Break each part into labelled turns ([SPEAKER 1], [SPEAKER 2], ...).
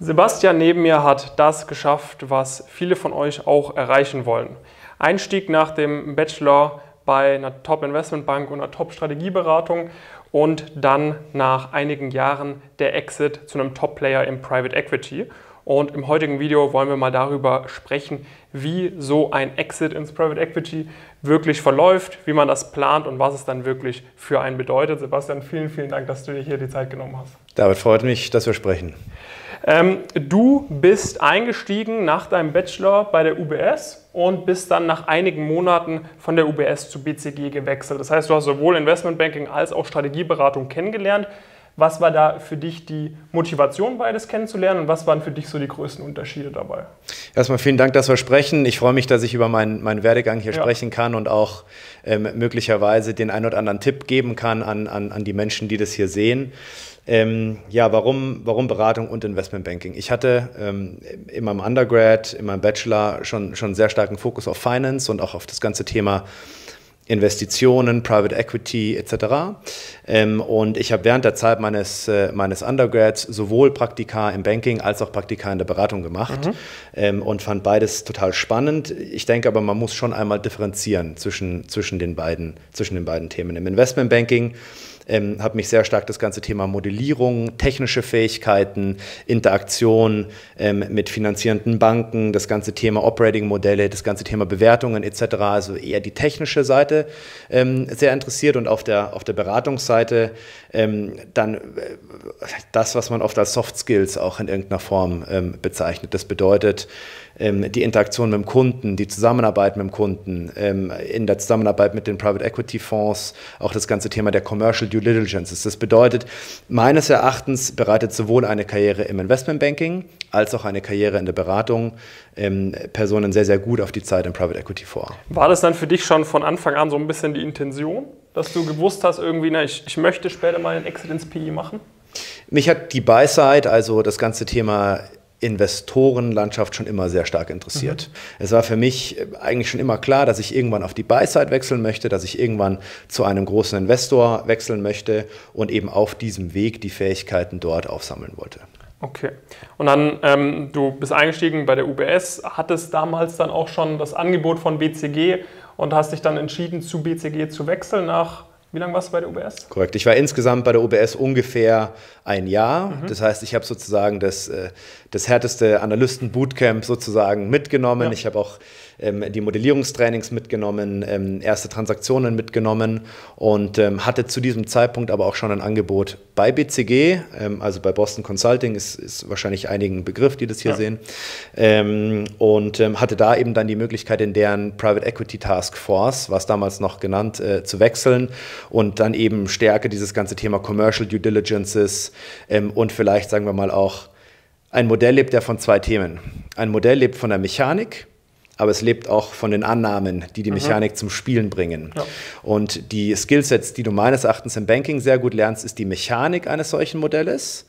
[SPEAKER 1] Sebastian neben mir hat das geschafft, was viele von euch auch erreichen wollen. Einstieg nach dem Bachelor bei einer Top-Investmentbank und einer Top-Strategieberatung und dann nach einigen Jahren der Exit zu einem Top-Player im Private Equity. Und im heutigen Video wollen wir mal darüber sprechen, wie so ein Exit ins Private Equity wirklich verläuft, wie man das plant und was es dann wirklich für einen bedeutet. Sebastian, vielen, vielen Dank, dass du dir hier die Zeit genommen hast.
[SPEAKER 2] David, freut mich, dass wir sprechen.
[SPEAKER 1] Ähm, du bist eingestiegen nach deinem Bachelor bei der UBS und bist dann nach einigen Monaten von der UBS zu BCG gewechselt. Das heißt, du hast sowohl Investmentbanking als auch Strategieberatung kennengelernt. Was war da für dich die Motivation, beides kennenzulernen und was waren für dich so die größten Unterschiede dabei?
[SPEAKER 2] Erstmal vielen Dank, dass wir sprechen. Ich freue mich, dass ich über meinen, meinen Werdegang hier ja. sprechen kann und auch ähm, möglicherweise den einen oder anderen Tipp geben kann an, an, an die Menschen, die das hier sehen. Ähm, ja, warum, warum Beratung und Investmentbanking? Ich hatte ähm, in meinem Undergrad, in meinem Bachelor schon, schon sehr starken Fokus auf Finance und auch auf das ganze Thema Investitionen, Private Equity etc. Ähm, und ich habe während der Zeit meines, äh, meines Undergrads sowohl Praktika im Banking als auch Praktika in der Beratung gemacht mhm. ähm, und fand beides total spannend. Ich denke aber, man muss schon einmal differenzieren zwischen, zwischen, den, beiden, zwischen den beiden Themen. Im Investmentbanking ähm, habe mich sehr stark das ganze Thema Modellierung, technische Fähigkeiten, Interaktion ähm, mit finanzierenden Banken, das ganze Thema Operating-Modelle, das ganze Thema Bewertungen etc., also eher die technische Seite ähm, sehr interessiert und auf der, auf der Beratungsseite ähm, dann äh, das, was man oft als Soft Skills auch in irgendeiner Form ähm, bezeichnet. Das bedeutet, ähm, die Interaktion mit dem Kunden, die Zusammenarbeit mit dem Kunden, ähm, in der Zusammenarbeit mit den Private Equity Fonds, auch das ganze Thema der Commercial Due Diligence. Das bedeutet, meines Erachtens bereitet sowohl eine Karriere im Investmentbanking als auch eine Karriere in der Beratung ähm, Personen sehr, sehr gut auf die Zeit im Private Equity vor.
[SPEAKER 1] War das dann für dich schon von Anfang an so ein bisschen die Intention, dass du gewusst hast, irgendwie, na, ich, ich möchte später mal einen Exit ins PI machen?
[SPEAKER 2] Mich hat die Buy-Side, also das ganze Thema Investorenlandschaft schon immer sehr stark interessiert. Mhm. Es war für mich äh, eigentlich schon immer klar, dass ich irgendwann auf die Buy-Side wechseln möchte, dass ich irgendwann zu einem großen Investor wechseln möchte und eben auf diesem Weg die Fähigkeiten dort aufsammeln wollte.
[SPEAKER 1] Okay. Und dann, ähm, du bist eingestiegen bei der UBS, hattest damals dann auch schon das Angebot von BCG und hast dich dann entschieden, zu BCG zu wechseln nach wie lange warst du bei der UBS?
[SPEAKER 2] Korrekt. Ich war insgesamt bei der UBS ungefähr ein Jahr. Mhm. Das heißt, ich habe sozusagen das, äh, das härteste Analysten-Bootcamp sozusagen mitgenommen. Ja. Ich habe auch die Modellierungstrainings mitgenommen, ähm, erste Transaktionen mitgenommen und ähm, hatte zu diesem Zeitpunkt aber auch schon ein Angebot bei BCG, ähm, also bei Boston Consulting, ist, ist wahrscheinlich einigen Begriff, die das hier ja. sehen, ähm, und ähm, hatte da eben dann die Möglichkeit, in deren Private Equity Task Force, was damals noch genannt, äh, zu wechseln und dann eben stärker dieses ganze Thema Commercial Due Diligences und vielleicht, sagen wir mal, auch ein Modell lebt ja von zwei Themen. Ein Modell lebt von der Mechanik, aber es lebt auch von den Annahmen, die die mhm. Mechanik mhm. zum Spielen bringen. Ja. Und die Skillsets, die du meines Erachtens im Banking sehr gut lernst, ist die Mechanik eines solchen Modells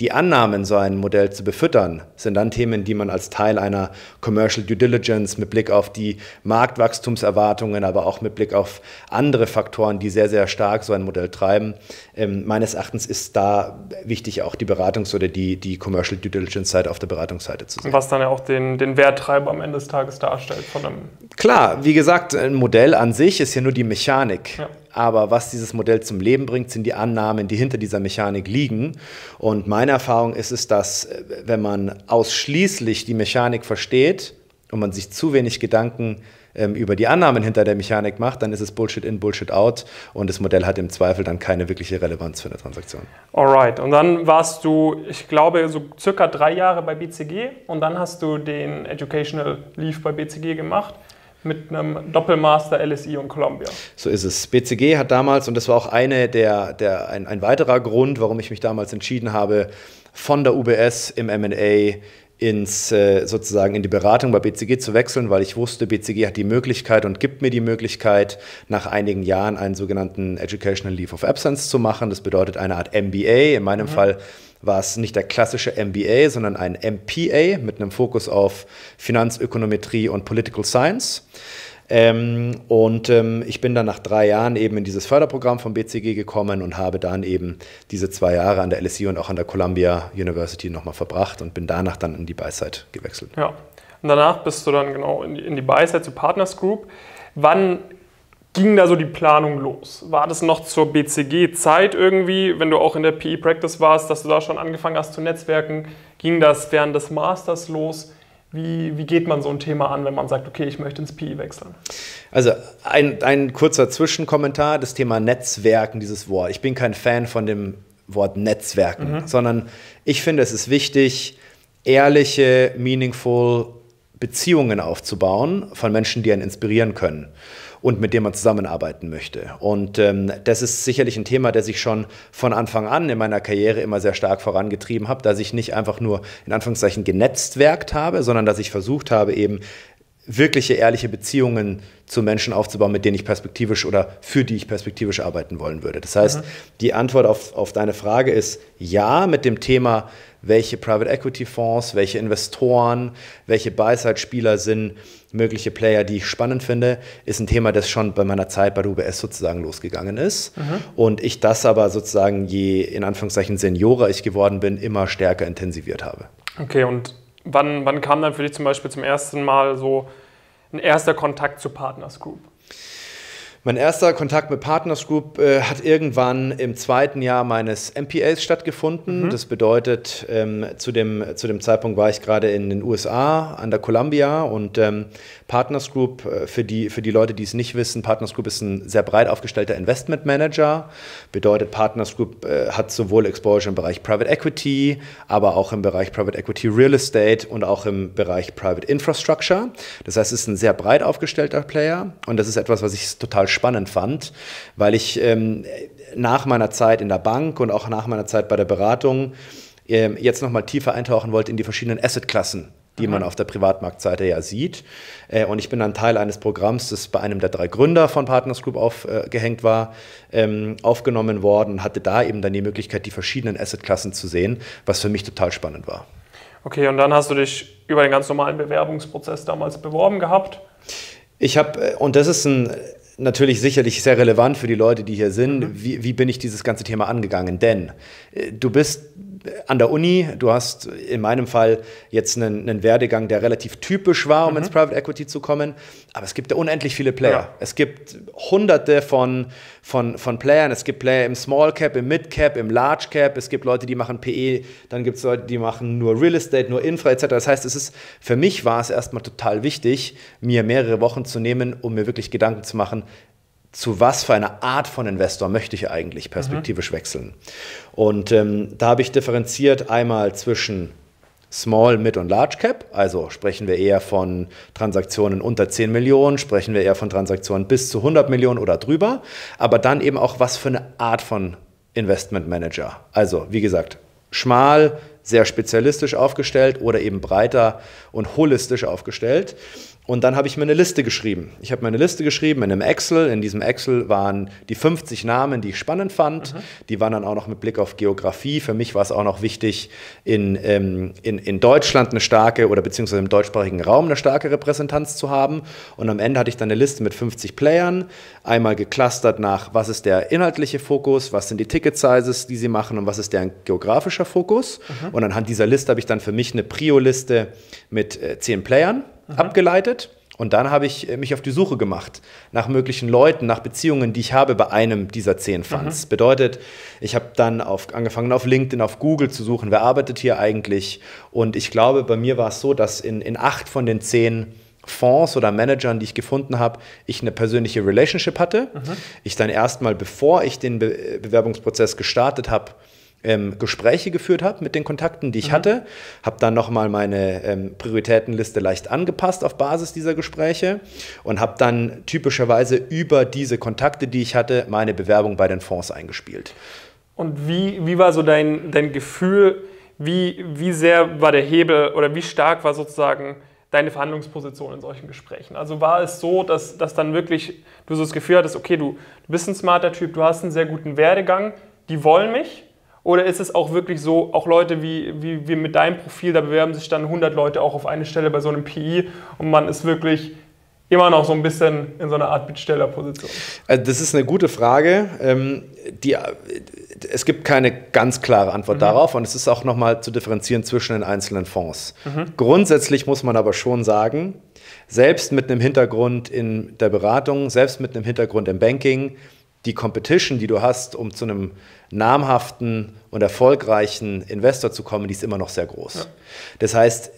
[SPEAKER 2] die Annahmen, so ein Modell zu befüttern, sind dann Themen, die man als Teil einer Commercial Due Diligence mit Blick auf die Marktwachstumserwartungen, aber auch mit Blick auf andere Faktoren, die sehr, sehr stark so ein Modell treiben. Ähm, meines Erachtens ist da wichtig, auch die Beratungs- oder die, die Commercial Due Diligence-Seite auf der Beratungsseite zu sehen.
[SPEAKER 1] Was dann ja auch den, den Werttreiber am Ende des Tages darstellt von einem.
[SPEAKER 2] Klar, wie gesagt, ein Modell an sich ist ja nur die Mechanik. Ja. Aber was dieses Modell zum Leben bringt, sind die Annahmen, die hinter dieser Mechanik liegen. Und meine Erfahrung ist es, dass äh, wenn man ausschließlich die Mechanik versteht und man sich zu wenig Gedanken ähm, über die Annahmen hinter der Mechanik macht, dann ist es Bullshit in, Bullshit out und das Modell hat im Zweifel dann keine wirkliche Relevanz für eine Transaktion.
[SPEAKER 1] Alright, und dann warst du, ich glaube, so circa drei Jahre bei BCG und dann hast du den Educational Leave bei BCG gemacht mit einem Doppelmaster LSI und Columbia.
[SPEAKER 2] So ist es. BCG hat damals, und das war auch eine der, der, ein, ein weiterer Grund, warum ich mich damals entschieden habe, von der UBS im MA ins äh, sozusagen in die Beratung bei BCG zu wechseln, weil ich wusste, BCG hat die Möglichkeit und gibt mir die Möglichkeit, nach einigen Jahren einen sogenannten Educational Leave of Absence zu machen. Das bedeutet eine Art MBA. In meinem mhm. Fall war es nicht der klassische MBA, sondern ein MPA mit einem Fokus auf Finanzökonometrie und Political Science. Ähm, und ähm, ich bin dann nach drei Jahren eben in dieses Förderprogramm vom BCG gekommen und habe dann eben diese zwei Jahre an der LSE und auch an der Columbia University nochmal verbracht und bin danach dann in die Buy-Side gewechselt.
[SPEAKER 1] Ja, und danach bist du dann genau in die, in die Buy-Side zu Partners Group. Wann ging da so die Planung los? War das noch zur BCG-Zeit irgendwie, wenn du auch in der PE-Practice warst, dass du da schon angefangen hast zu netzwerken? Ging das während des Masters los? Wie, wie geht man so ein Thema an, wenn man sagt, okay, ich möchte ins PI wechseln?
[SPEAKER 2] Also ein, ein kurzer Zwischenkommentar, das Thema Netzwerken, dieses Wort. Ich bin kein Fan von dem Wort Netzwerken, mhm. sondern ich finde, es ist wichtig, ehrliche, meaningful Beziehungen aufzubauen von Menschen, die einen inspirieren können und mit dem man zusammenarbeiten möchte. Und ähm, das ist sicherlich ein Thema, das ich schon von Anfang an in meiner Karriere immer sehr stark vorangetrieben habe, dass ich nicht einfach nur in Anführungszeichen genetztwerkt habe, sondern dass ich versucht habe, eben wirkliche ehrliche Beziehungen zu Menschen aufzubauen, mit denen ich perspektivisch oder für die ich perspektivisch arbeiten wollen würde. Das heißt, mhm. die Antwort auf, auf deine Frage ist ja mit dem Thema welche Private Equity Fonds, welche Investoren, welche Buy-Side-Spieler sind mögliche Player, die ich spannend finde, ist ein Thema, das schon bei meiner Zeit bei der UBS sozusagen losgegangen ist. Mhm. Und ich das aber sozusagen, je in Anführungszeichen Seniorer ich geworden bin, immer stärker intensiviert habe.
[SPEAKER 1] Okay, und wann, wann kam dann für dich zum Beispiel zum ersten Mal so ein erster Kontakt zu Partners Group?
[SPEAKER 2] Mein erster Kontakt mit Partners Group äh, hat irgendwann im zweiten Jahr meines MPAs stattgefunden. Mhm. Das bedeutet, ähm, zu, dem, zu dem Zeitpunkt war ich gerade in den USA an der Columbia und ähm, Partners Group, äh, für, die, für die Leute, die es nicht wissen, Partners Group ist ein sehr breit aufgestellter Investment Manager. Bedeutet, Partners Group äh, hat sowohl Exposure im Bereich Private Equity, aber auch im Bereich Private Equity Real Estate und auch im Bereich Private Infrastructure. Das heißt, es ist ein sehr breit aufgestellter Player und das ist etwas, was ich total spannend fand, weil ich ähm, nach meiner Zeit in der Bank und auch nach meiner Zeit bei der Beratung ähm, jetzt nochmal tiefer eintauchen wollte in die verschiedenen Assetklassen, die mhm. man auf der Privatmarktseite ja sieht. Äh, und ich bin dann Teil eines Programms, das bei einem der drei Gründer von Partners Group aufgehängt war, ähm, aufgenommen worden hatte da eben dann die Möglichkeit, die verschiedenen Assetklassen zu sehen, was für mich total spannend war.
[SPEAKER 1] Okay, und dann hast du dich über den ganz normalen Bewerbungsprozess damals beworben gehabt?
[SPEAKER 2] Ich habe, äh, und das ist ein natürlich sicherlich sehr relevant für die Leute, die hier sind. Mhm. Wie, wie bin ich dieses ganze Thema angegangen? Denn äh, du bist an der Uni, du hast in meinem Fall jetzt einen, einen Werdegang, der relativ typisch war, um mhm. ins Private Equity zu kommen, aber es gibt ja unendlich viele Player. Ja. Es gibt hunderte von, von, von Playern, es gibt Player im Small Cap, im Mid Cap, im Large Cap, es gibt Leute, die machen PE, dann gibt es Leute, die machen nur Real Estate, nur Infra etc. Das heißt, es ist, für mich war es erstmal total wichtig, mir mehrere Wochen zu nehmen, um mir wirklich Gedanken zu machen, zu was für einer Art von Investor möchte ich eigentlich perspektivisch mhm. wechseln. Und ähm, da habe ich differenziert einmal zwischen Small, Mid und Large Cap, also sprechen wir eher von Transaktionen unter 10 Millionen, sprechen wir eher von Transaktionen bis zu 100 Millionen oder drüber, aber dann eben auch was für eine Art von Investment Manager. Also wie gesagt, schmal, sehr spezialistisch aufgestellt oder eben breiter und holistisch aufgestellt. Und dann habe ich mir eine Liste geschrieben. Ich habe mir eine Liste geschrieben in einem Excel. In diesem Excel waren die 50 Namen, die ich spannend fand. Mhm. Die waren dann auch noch mit Blick auf Geografie. Für mich war es auch noch wichtig, in, ähm, in, in Deutschland eine starke oder beziehungsweise im deutschsprachigen Raum eine starke Repräsentanz zu haben. Und am Ende hatte ich dann eine Liste mit 50 Playern. Einmal geclustert nach, was ist der inhaltliche Fokus, was sind die Ticket-Sizes, die sie machen und was ist deren geografischer Fokus. Mhm. Und anhand dieser Liste habe ich dann für mich eine Prio-Liste mit äh, 10 Playern mhm. abgeleitet. Und dann habe ich äh, mich auf die Suche gemacht nach möglichen Leuten, nach Beziehungen, die ich habe bei einem dieser zehn Funds. Mhm. Bedeutet, ich habe dann auf, angefangen auf LinkedIn, auf Google zu suchen, wer arbeitet hier eigentlich. Und ich glaube, bei mir war es so, dass in, in acht von den zehn Fonds oder Managern, die ich gefunden habe, ich eine persönliche Relationship hatte. Mhm. Ich dann erstmal, bevor ich den Be Bewerbungsprozess gestartet habe, ähm, Gespräche geführt habe mit den Kontakten, die ich mhm. hatte, habe dann nochmal meine ähm, Prioritätenliste leicht angepasst auf Basis dieser Gespräche und habe dann typischerweise über diese Kontakte, die ich hatte, meine Bewerbung bei den Fonds eingespielt.
[SPEAKER 1] Und wie, wie war so dein, dein Gefühl, wie, wie sehr war der Hebel oder wie stark war sozusagen deine Verhandlungsposition in solchen Gesprächen? Also war es so, dass, dass dann wirklich du so das Gefühl hattest, okay, du, du bist ein smarter Typ, du hast einen sehr guten Werdegang, die wollen mich, oder ist es auch wirklich so, auch Leute wie, wie, wie mit deinem Profil, da bewerben sich dann 100 Leute auch auf eine Stelle bei so einem PI und man ist wirklich immer noch so ein bisschen in so einer Art Bittstellerposition?
[SPEAKER 2] Also das ist eine gute Frage. Ähm, die, es gibt keine ganz klare Antwort mhm. darauf und es ist auch nochmal zu differenzieren zwischen den einzelnen Fonds. Mhm. Grundsätzlich muss man aber schon sagen, selbst mit einem Hintergrund in der Beratung, selbst mit einem Hintergrund im Banking, die Competition, die du hast, um zu einem namhaften und erfolgreichen Investor zu kommen, die ist immer noch sehr groß. Ja. Das heißt,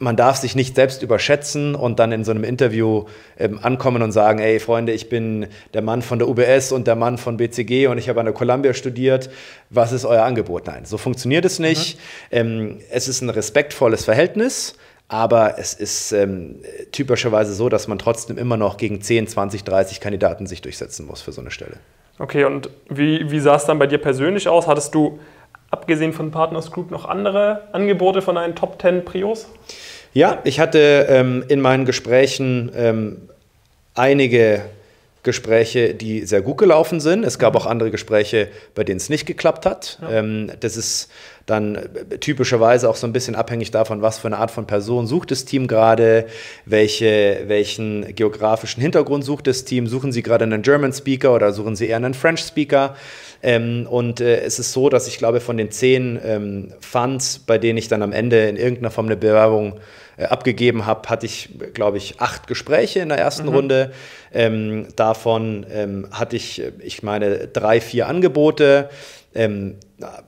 [SPEAKER 2] man darf sich nicht selbst überschätzen und dann in so einem Interview ähm, ankommen und sagen, ey Freunde, ich bin der Mann von der UBS und der Mann von BCG und ich habe an der Columbia studiert. Was ist euer Angebot? Nein, so funktioniert es nicht. Mhm. Ähm, es ist ein respektvolles Verhältnis. Aber es ist ähm, typischerweise so, dass man trotzdem immer noch gegen 10, 20, 30 Kandidaten sich durchsetzen muss für so eine Stelle.
[SPEAKER 1] Okay, und wie, wie sah es dann bei dir persönlich aus? Hattest du abgesehen von Partners Group noch andere Angebote von deinen Top 10 Prios?
[SPEAKER 2] Ja, ich hatte ähm, in meinen Gesprächen ähm, einige Gespräche, die sehr gut gelaufen sind. Es gab auch andere Gespräche, bei denen es nicht geklappt hat. Ja. Ähm, das ist dann typischerweise auch so ein bisschen abhängig davon, was für eine Art von Person sucht das Team gerade, welche, welchen geografischen Hintergrund sucht das Team. Suchen sie gerade einen German Speaker oder suchen sie eher einen French Speaker? Ähm, und äh, es ist so, dass ich glaube, von den zehn ähm, Funds, bei denen ich dann am Ende in irgendeiner Form eine Bewerbung äh, abgegeben habe, hatte ich, glaube ich, acht Gespräche in der ersten mhm. Runde. Ähm, davon ähm, hatte ich, ich meine, drei, vier Angebote. Ähm,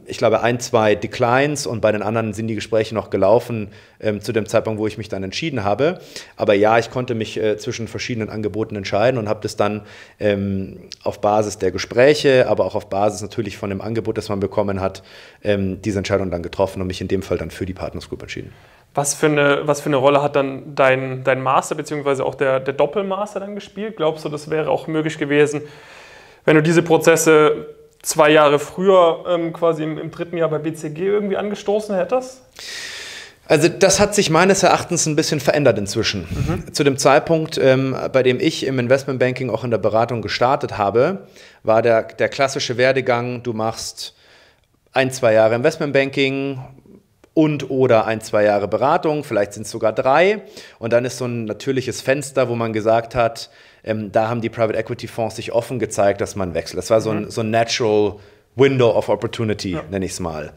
[SPEAKER 2] ich glaube, ein, zwei Declines und bei den anderen sind die Gespräche noch gelaufen ähm, zu dem Zeitpunkt, wo ich mich dann entschieden habe. Aber ja, ich konnte mich äh, zwischen verschiedenen Angeboten entscheiden und habe das dann ähm, auf Basis der Gespräche, aber auch auf Basis natürlich von dem Angebot, das man bekommen hat, ähm, diese Entscheidung dann getroffen und mich in dem Fall dann für die Partners Group entschieden.
[SPEAKER 1] Was für eine, was für eine Rolle hat dann dein, dein Master bzw. auch der, der Doppelmaster dann gespielt? Glaubst du, das wäre auch möglich gewesen, wenn du diese Prozesse zwei Jahre früher ähm, quasi im, im, dritten Jahr bei BCG irgendwie angestoßen hättest?
[SPEAKER 2] Also das hat sich meines Erachtens ein bisschen verändert inzwischen. Mhm. Zu dem Zeitpunkt, ähm, bei dem ich im Investmentbanking auch in der Beratung gestartet habe, war der, der klassische Werdegang, du machst ein, zwei Jahre Investmentbanking, und oder ein, zwei Jahre Beratung, vielleicht sind es sogar drei. Und dann ist so ein natürliches Fenster, wo man gesagt hat, ähm, da haben die Private Equity Fonds sich offen gezeigt, dass man wechselt. Das war so ein, mhm. so ein Natural Window of Opportunity, ja. nenne ich es mal.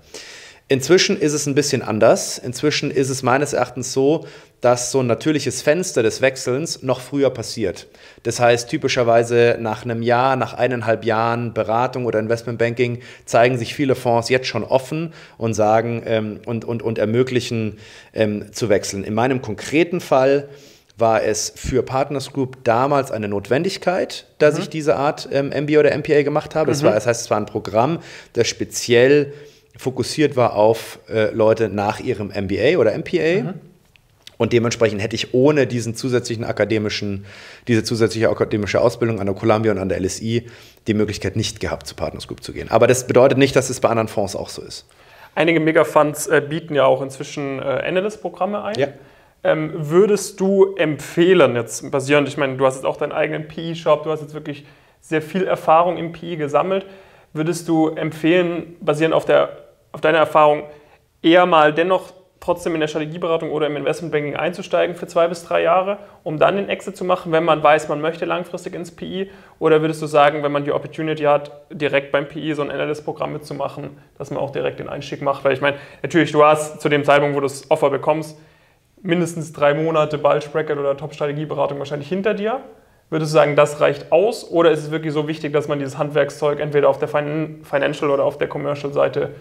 [SPEAKER 2] Inzwischen ist es ein bisschen anders. Inzwischen ist es meines Erachtens so, dass so ein natürliches Fenster des Wechselns noch früher passiert. Das heißt, typischerweise nach einem Jahr, nach eineinhalb Jahren Beratung oder Investmentbanking zeigen sich viele Fonds jetzt schon offen und sagen ähm, und, und, und ermöglichen ähm, zu wechseln. In meinem konkreten Fall war es für Partners Group damals eine Notwendigkeit, dass mhm. ich diese Art ähm, MBA oder MPA gemacht habe. Mhm. Das, war, das heißt, es war ein Programm, das speziell fokussiert war auf äh, Leute nach ihrem MBA oder MPA. Mhm. Und dementsprechend hätte ich ohne diesen zusätzlichen akademischen, diese zusätzliche akademische Ausbildung an der Columbia und an der LSI die Möglichkeit nicht gehabt, zu Partners Group zu gehen. Aber das bedeutet nicht, dass es bei anderen Fonds auch so ist.
[SPEAKER 1] Einige Megafunds äh, bieten ja auch inzwischen äh, Analyst-Programme ein. Ja. Ähm, würdest du empfehlen, jetzt basierend, ich meine, du hast jetzt auch deinen eigenen PE-Shop, du hast jetzt wirklich sehr viel Erfahrung im PE gesammelt, würdest du empfehlen, basierend auf, der, auf deiner Erfahrung, eher mal dennoch trotzdem in der Strategieberatung oder im Investmentbanking einzusteigen für zwei bis drei Jahre, um dann den Exit zu machen, wenn man weiß, man möchte langfristig ins PE? Oder würdest du sagen, wenn man die Opportunity hat, direkt beim PE so ein Analyst-Programm mitzumachen, dass man auch direkt den Einstieg macht? Weil ich meine, natürlich, du hast zu dem Zeitpunkt, wo du das Offer bekommst, mindestens drei Monate Bulge Bracket oder Top-Strategieberatung wahrscheinlich hinter dir. Würdest du sagen, das reicht aus? Oder ist es wirklich so wichtig, dass man dieses Handwerkszeug entweder auf der Financial- oder auf der Commercial-Seite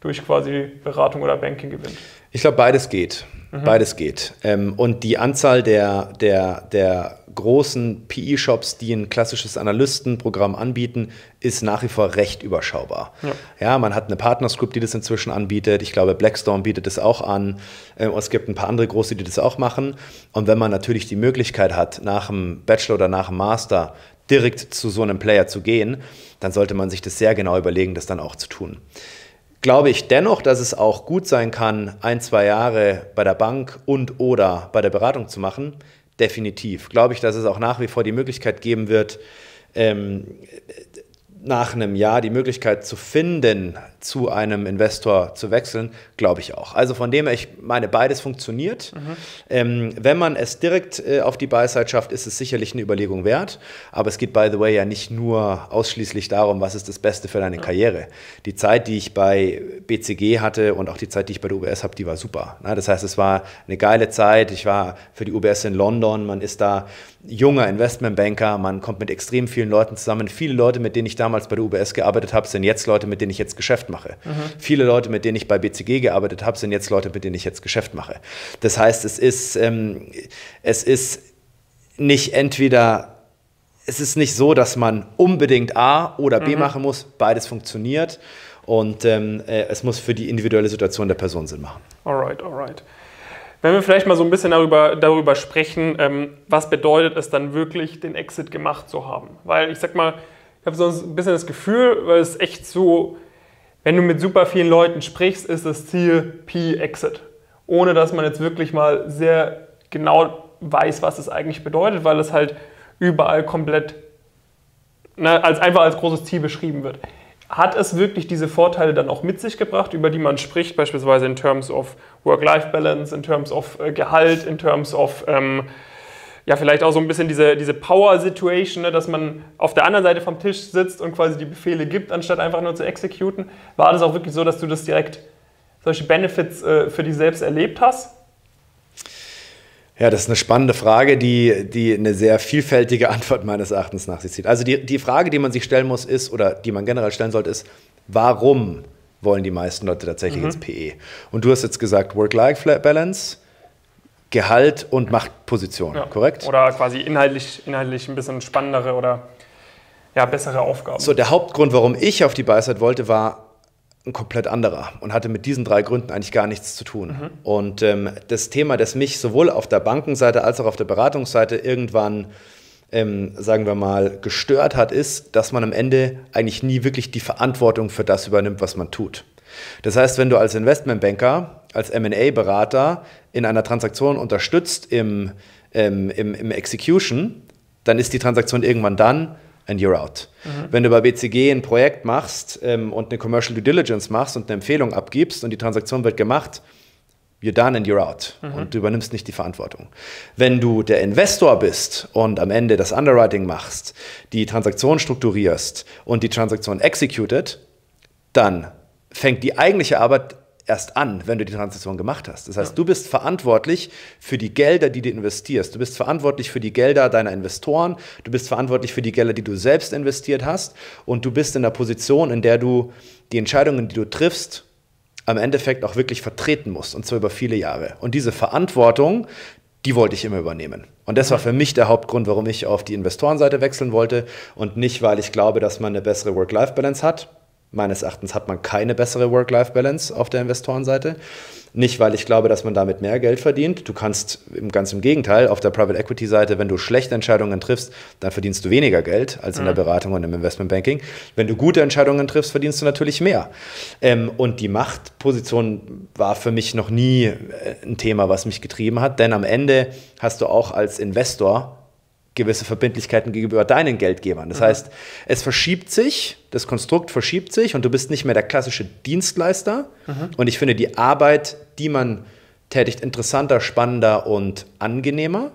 [SPEAKER 1] durch quasi Beratung oder Banking gewinnt?
[SPEAKER 2] Ich glaube, beides geht. Mhm. Beides geht. Ähm, und die Anzahl der, der, der großen PE-Shops, die ein klassisches Analystenprogramm anbieten, ist nach wie vor recht überschaubar. Ja. ja. man hat eine Partners Group, die das inzwischen anbietet. Ich glaube, Blackstone bietet das auch an. Ähm, es gibt ein paar andere große, die das auch machen. Und wenn man natürlich die Möglichkeit hat, nach dem Bachelor oder nach dem Master direkt zu so einem Player zu gehen, dann sollte man sich das sehr genau überlegen, das dann auch zu tun glaube ich dennoch, dass es auch gut sein kann, ein, zwei Jahre bei der Bank und oder bei der Beratung zu machen. Definitiv. Glaube ich, dass es auch nach wie vor die Möglichkeit geben wird, ähm, nach einem Jahr die Möglichkeit zu finden, zu einem Investor zu wechseln, glaube ich auch. Also von dem her, ich meine, beides funktioniert. Mhm. Ähm, wenn man es direkt äh, auf die Buy-Side schafft, ist es sicherlich eine Überlegung wert. Aber es geht, by the way, ja nicht nur ausschließlich darum, was ist das Beste für deine ja. Karriere. Die Zeit, die ich bei BCG hatte und auch die Zeit, die ich bei der UBS habe, die war super. Das heißt, es war eine geile Zeit. Ich war für die UBS in London. Man ist da junger Investmentbanker. Man kommt mit extrem vielen Leuten zusammen. Viele Leute, mit denen ich damals bei der UBS gearbeitet habe, sind jetzt Leute, mit denen ich jetzt Geschäft mache. Mhm. Viele Leute, mit denen ich bei BCG gearbeitet habe, sind jetzt Leute, mit denen ich jetzt Geschäft mache. Das heißt, es ist, ähm, es ist nicht entweder es ist nicht so, dass man unbedingt A oder B mhm. machen muss. Beides funktioniert und ähm, äh, es muss für die individuelle Situation der Person Sinn machen.
[SPEAKER 1] Alright, alright. Wenn wir vielleicht mal so ein bisschen darüber, darüber sprechen, ähm, was bedeutet es dann wirklich, den Exit gemacht zu haben? Weil ich sag mal, ich habe so ein bisschen das Gefühl, weil es echt so, wenn du mit super vielen Leuten sprichst, ist das Ziel P-Exit. Ohne dass man jetzt wirklich mal sehr genau weiß, was es eigentlich bedeutet, weil es halt überall komplett ne, als einfach als großes Ziel beschrieben wird. Hat es wirklich diese Vorteile dann auch mit sich gebracht, über die man spricht, beispielsweise in terms of Work-Life-Balance, in terms of äh, Gehalt, in terms of ähm, ja, vielleicht auch so ein bisschen diese, diese Power-Situation, ne, dass man auf der anderen Seite vom Tisch sitzt und quasi die Befehle gibt, anstatt einfach nur zu exekuten. War das auch wirklich so, dass du das direkt, solche Benefits äh, für dich selbst erlebt hast?
[SPEAKER 2] Ja, das ist eine spannende Frage, die, die eine sehr vielfältige Antwort meines Erachtens nach sich zieht. Also die, die Frage, die man sich stellen muss, ist, oder die man generell stellen sollte, ist, warum wollen die meisten Leute tatsächlich mhm. ins PE? Und du hast jetzt gesagt, Work-Life-Balance, Gehalt und Machtposition, ja. korrekt?
[SPEAKER 1] Oder quasi inhaltlich, inhaltlich ein bisschen spannendere oder ja, bessere Aufgaben.
[SPEAKER 2] So, der Hauptgrund, warum ich auf die Buy-Side wollte, war, ein komplett anderer und hatte mit diesen drei Gründen eigentlich gar nichts zu tun. Mhm. Und ähm, das Thema, das mich sowohl auf der Bankenseite als auch auf der Beratungsseite irgendwann, ähm, sagen wir mal, gestört hat, ist, dass man am Ende eigentlich nie wirklich die Verantwortung für das übernimmt, was man tut. Das heißt, wenn du als Investmentbanker, als MA-Berater in einer Transaktion unterstützt im, ähm, im, im Execution, dann ist die Transaktion irgendwann dann, and you're out. Mhm. Wenn du bei BCG ein Projekt machst ähm, und eine Commercial Due Diligence machst und eine Empfehlung abgibst und die Transaktion wird gemacht, you're done and you're out. Mhm. Und du übernimmst nicht die Verantwortung. Wenn du der Investor bist und am Ende das Underwriting machst, die Transaktion strukturierst und die Transaktion executed, dann fängt die eigentliche Arbeit erst an, wenn du die Transaktion gemacht hast. Das heißt, ja. du bist verantwortlich für die Gelder, die du investierst. Du bist verantwortlich für die Gelder deiner Investoren. Du bist verantwortlich für die Gelder, die du selbst investiert hast. Und du bist in der Position, in der du die Entscheidungen, die du triffst, am Endeffekt auch wirklich vertreten musst. Und zwar über viele Jahre. Und diese Verantwortung, die wollte ich immer übernehmen. Und das war für mich der Hauptgrund, warum ich auf die Investorenseite wechseln wollte und nicht, weil ich glaube, dass man eine bessere Work-Life-Balance hat. Meines Erachtens hat man keine bessere Work-Life-Balance auf der Investorenseite. Nicht, weil ich glaube, dass man damit mehr Geld verdient. Du kannst ganz im Gegenteil, auf der Private Equity-Seite, wenn du schlechte Entscheidungen triffst, dann verdienst du weniger Geld als in der mhm. Beratung und im Investmentbanking. Wenn du gute Entscheidungen triffst, verdienst du natürlich mehr. Ähm, und die Machtposition war für mich noch nie äh, ein Thema, was mich getrieben hat, denn am Ende hast du auch als Investor gewisse Verbindlichkeiten gegenüber deinen Geldgebern. Das mhm. heißt, es verschiebt sich, das Konstrukt verschiebt sich und du bist nicht mehr der klassische Dienstleister. Mhm. Und ich finde die Arbeit, die man tätigt, interessanter, spannender und angenehmer.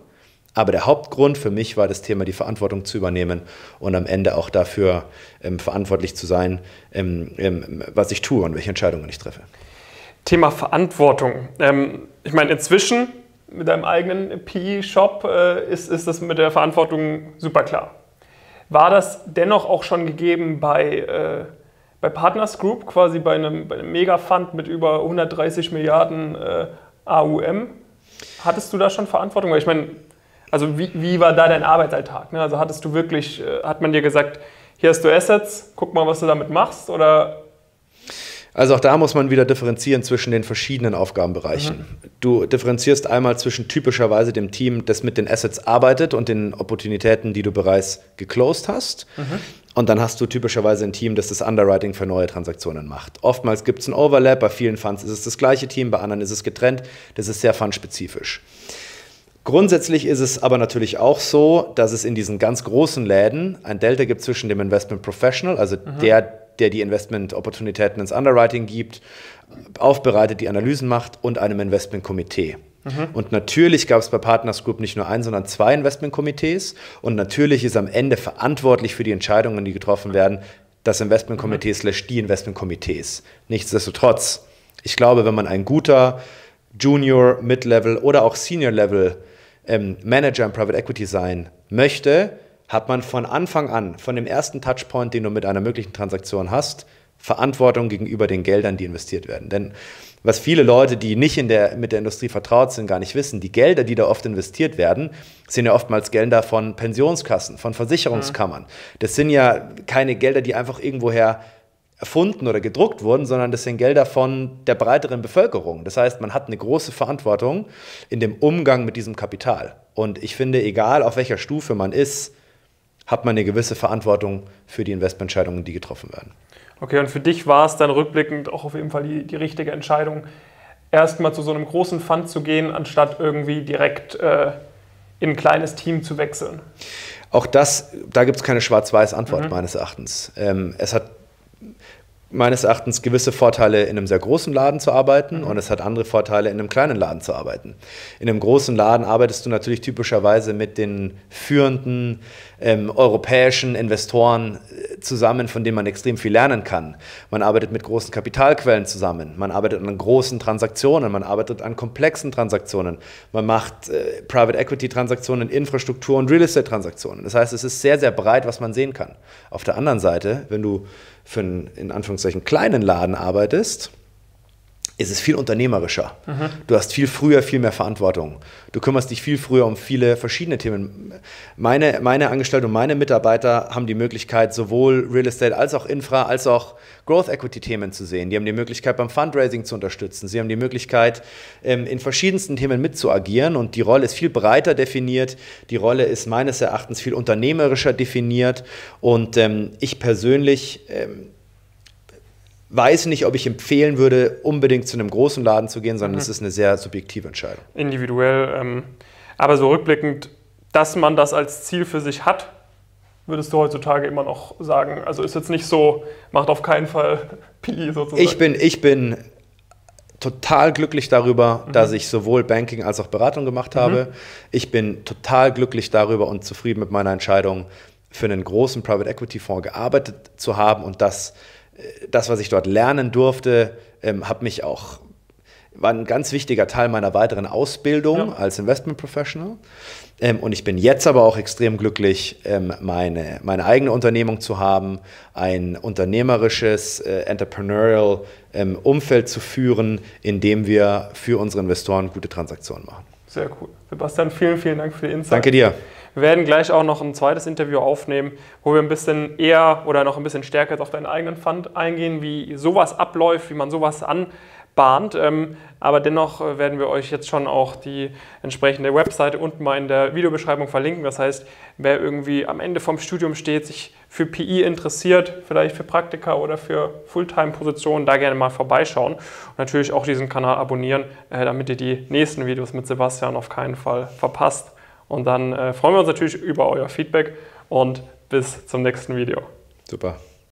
[SPEAKER 2] Aber der Hauptgrund für mich war das Thema, die Verantwortung zu übernehmen und am Ende auch dafür ähm, verantwortlich zu sein, ähm, ähm, was ich tue und welche Entscheidungen ich treffe.
[SPEAKER 1] Thema Verantwortung. Ähm, ich meine, inzwischen mit deinem eigenen PE-Shop äh, ist, ist das mit der Verantwortung super klar. War das dennoch auch schon gegeben bei, äh, bei Partners Group, quasi bei einem, bei einem Mega-Fund mit über 130 Milliarden äh, AUM? Hattest du da schon Verantwortung? Weil ich meine, also wie, wie war da dein Arbeitsalltag? Ne? Also hattest du wirklich, äh, hat man dir gesagt, hier hast du Assets, guck mal, was du damit machst? Oder
[SPEAKER 2] also auch da muss man wieder differenzieren zwischen den verschiedenen Aufgabenbereichen. Mhm. Du differenzierst einmal zwischen typischerweise dem Team, das mit den Assets arbeitet und den Opportunitäten, die du bereits geclosed hast. Mhm. Und dann hast du typischerweise ein Team, das das Underwriting für neue Transaktionen macht. Oftmals gibt es ein Overlap, bei vielen Funds ist es das gleiche Team, bei anderen ist es getrennt. Das ist sehr fundspezifisch. Grundsätzlich ist es aber natürlich auch so, dass es in diesen ganz großen Läden ein Delta gibt zwischen dem Investment Professional, also mhm. der, der die Investment-Opportunitäten ins Underwriting gibt, aufbereitet, die Analysen macht und einem Investment-Komitee. Mhm. Und natürlich gab es bei Partners Group nicht nur ein, sondern zwei Investmentkomitees. Und natürlich ist am Ende verantwortlich für die Entscheidungen, die getroffen werden, das Investmentkomitee mhm. slash die Investmentkomitees. Nichtsdestotrotz, ich glaube, wenn man ein guter Junior, Mid-Level oder auch Senior-Level ähm, Manager im Private Equity sein möchte, hat man von Anfang an, von dem ersten Touchpoint, den du mit einer möglichen Transaktion hast, Verantwortung gegenüber den Geldern, die investiert werden. Denn was viele Leute, die nicht in der, mit der Industrie vertraut sind, gar nicht wissen, die Gelder, die da oft investiert werden, sind ja oftmals Gelder von Pensionskassen, von Versicherungskammern. Das sind ja keine Gelder, die einfach irgendwoher erfunden oder gedruckt wurden, sondern das sind Gelder von der breiteren Bevölkerung. Das heißt, man hat eine große Verantwortung in dem Umgang mit diesem Kapital. Und ich finde, egal auf welcher Stufe man ist, hat man eine gewisse Verantwortung für die Investmententscheidungen, die getroffen werden.
[SPEAKER 1] Okay, und für dich war es dann rückblickend auch auf jeden Fall die, die richtige Entscheidung, erstmal zu so einem großen Fund zu gehen, anstatt irgendwie direkt äh, in ein kleines Team zu wechseln?
[SPEAKER 2] Auch das, da gibt es keine schwarz-weiß Antwort mhm. meines Erachtens. Ähm, es hat meines Erachtens gewisse Vorteile, in einem sehr großen Laden zu arbeiten mhm. und es hat andere Vorteile, in einem kleinen Laden zu arbeiten. In einem großen Laden arbeitest du natürlich typischerweise mit den führenden ähm, europäischen Investoren äh, zusammen, von denen man extrem viel lernen kann. Man arbeitet mit großen Kapitalquellen zusammen, man arbeitet an großen Transaktionen, man arbeitet an komplexen Transaktionen, man macht äh, Private Equity Transaktionen, Infrastruktur und Real Estate Transaktionen. Das heißt, es ist sehr, sehr breit, was man sehen kann. Auf der anderen Seite, wenn du für einen in Anführungszeichen kleinen Laden arbeitest, ist es viel unternehmerischer. Mhm. Du hast viel früher viel mehr Verantwortung. Du kümmerst dich viel früher um viele verschiedene Themen. Meine, meine Angestellten und meine Mitarbeiter haben die Möglichkeit, sowohl Real Estate als auch Infra, als auch Growth Equity Themen zu sehen. Die haben die Möglichkeit, beim Fundraising zu unterstützen. Sie haben die Möglichkeit, ähm, in verschiedensten Themen mitzuagieren. Und die Rolle ist viel breiter definiert. Die Rolle ist meines Erachtens viel unternehmerischer definiert. Und ähm, ich persönlich ähm, weiß nicht, ob ich empfehlen würde, unbedingt zu einem großen Laden zu gehen, sondern mhm. es ist eine sehr subjektive Entscheidung.
[SPEAKER 1] Individuell. Ähm, aber so rückblickend, dass man das als Ziel für sich hat, würdest du heutzutage immer noch sagen? Also ist jetzt nicht so, macht auf keinen Fall
[SPEAKER 2] PI sozusagen. Ich bin, ich bin total glücklich darüber, mhm. dass ich sowohl Banking als auch Beratung gemacht habe. Mhm. Ich bin total glücklich darüber und zufrieden mit meiner Entscheidung, für einen großen Private Equity Fonds gearbeitet zu haben und das das, was ich dort lernen durfte, ähm, hat mich auch war ein ganz wichtiger Teil meiner weiteren Ausbildung ja. als Investment Professional. Ähm, und ich bin jetzt aber auch extrem glücklich, ähm, meine, meine eigene Unternehmung zu haben, ein unternehmerisches, äh, entrepreneurial ähm, Umfeld zu führen, in dem wir für unsere Investoren gute Transaktionen machen.
[SPEAKER 1] Sehr cool. Sebastian, vielen, vielen Dank für die Insight.
[SPEAKER 2] Danke dir.
[SPEAKER 1] Wir werden gleich auch noch ein zweites Interview aufnehmen, wo wir ein bisschen eher oder noch ein bisschen stärker auf deinen eigenen Fund eingehen, wie sowas abläuft, wie man sowas anbahnt. Ähm, aber dennoch äh, werden wir euch jetzt schon auch die entsprechende Webseite unten mal in der Videobeschreibung verlinken. Das heißt, wer irgendwie am Ende vom Studium steht, sich für PI interessiert, vielleicht für Praktika oder für Fulltime-Positionen, da gerne mal vorbeischauen. Und natürlich auch diesen Kanal abonnieren, äh, damit ihr die nächsten Videos mit Sebastian auf keinen Fall verpasst. Und dann äh, freuen wir uns natürlich über euer Feedback und bis zum nächsten Video.
[SPEAKER 2] Super.